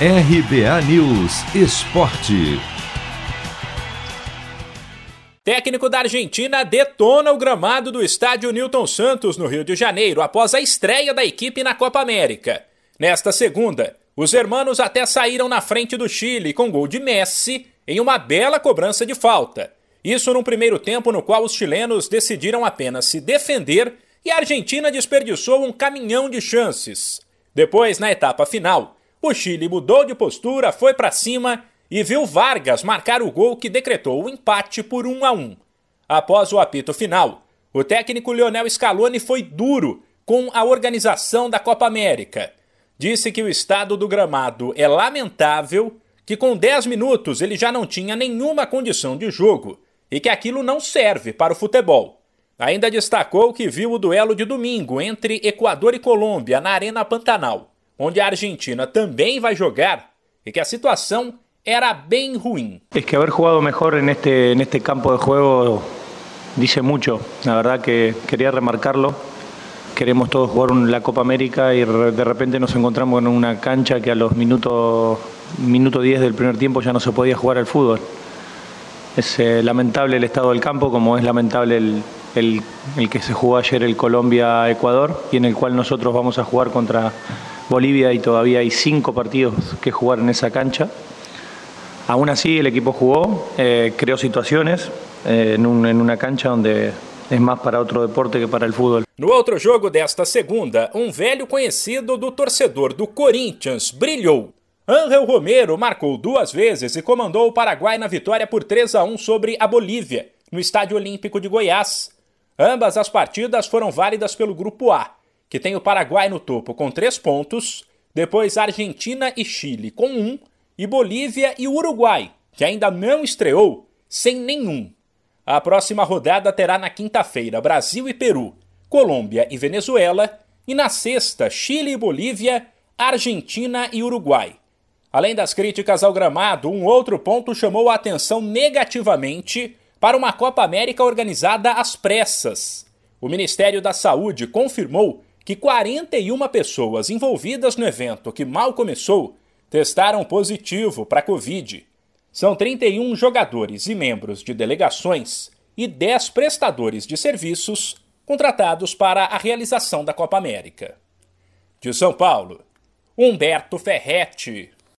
RBA News Esporte. Técnico da Argentina detona o gramado do estádio Newton Santos, no Rio de Janeiro, após a estreia da equipe na Copa América. Nesta segunda, os hermanos até saíram na frente do Chile com gol de Messi em uma bela cobrança de falta. Isso num primeiro tempo no qual os chilenos decidiram apenas se defender e a Argentina desperdiçou um caminhão de chances. Depois, na etapa final, o Chile mudou de postura, foi para cima e viu Vargas marcar o gol que decretou o empate por 1 a 1. Após o apito final, o técnico Lionel Scaloni foi duro com a organização da Copa América. Disse que o estado do gramado é lamentável, que com 10 minutos ele já não tinha nenhuma condição de jogo e que aquilo não serve para o futebol. Ainda destacou que viu o duelo de domingo entre Equador e Colômbia na Arena Pantanal, onde a Argentina também vai jogar, e que a situação era bem ruim. Es que haber jugado mejor en este, en este campo de juego dice mucho. La verdad que quería remarcarlo. Queremos todos jugar la Copa América y de repente nos encontramos en una cancha que a los minutos minuto 10 del primer tiempo ya no se podía jugar al fútbol. Es eh, lamentable el estado del campo, como es lamentable el, el, el que se jugó ayer el Colombia-Ecuador y en el cual nosotros vamos a jugar contra Bolivia y todavía hay cinco partidos que jugar en esa cancha. Aún así, el equipo jugó, eh, creó situaciones eh, en, un, en una cancha donde para deporte que para. No outro jogo desta segunda, um velho conhecido do torcedor do Corinthians brilhou. Ángel Romero marcou duas vezes e comandou o Paraguai na vitória por 3 a 1 sobre a Bolívia, no Estádio Olímpico de Goiás. Ambas as partidas foram válidas pelo Grupo A, que tem o Paraguai no topo com três pontos, depois Argentina e Chile com um e Bolívia e Uruguai, que ainda não estreou, sem nenhum. A próxima rodada terá na quinta-feira Brasil e Peru, Colômbia e Venezuela, e na sexta Chile e Bolívia, Argentina e Uruguai. Além das críticas ao gramado, um outro ponto chamou a atenção negativamente para uma Copa América organizada às pressas. O Ministério da Saúde confirmou que 41 pessoas envolvidas no evento que mal começou testaram positivo para a Covid. São 31 jogadores e membros de delegações e 10 prestadores de serviços contratados para a realização da Copa América. De São Paulo, Humberto Ferretti.